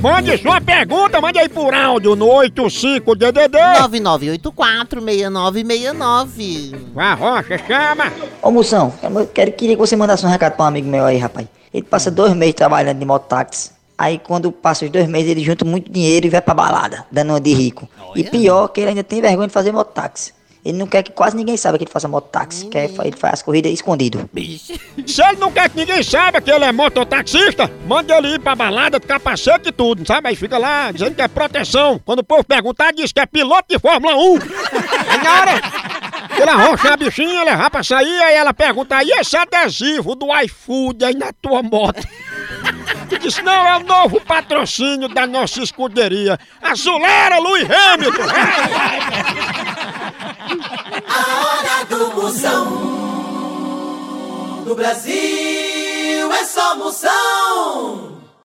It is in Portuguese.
Mande sua pergunta, mande aí por áudio no 85DDD. 99846969. Vá, Rocha, chama. Ô Moção, eu quero, queria que você mandasse um recado pra um amigo meu aí, rapaz. Ele passa dois meses trabalhando de mototáxi. Aí quando passa os dois meses, ele junta muito dinheiro e vai pra balada, dando uma de rico. E pior que ele ainda tem vergonha de fazer mototáxi. Ele não quer que quase ninguém saiba que ele faça mototáxi. Quer, ele faz as corridas escondido. Se ele não quer que ninguém saiba que ele é mototaxista, manda ele ir pra balada de capacete e tudo, sabe? Aí fica lá dizendo que é proteção. Quando o povo perguntar, diz que é piloto de Fórmula 1. Aí na hora ele arrocha a bichinha, levar pra sair, aí ela pergunta, e esse adesivo do iFood aí na tua moto? E disse, não, é o novo patrocínio da nossa escuderia. Acelera, Luiz Hamilton! No Brasil é só moção.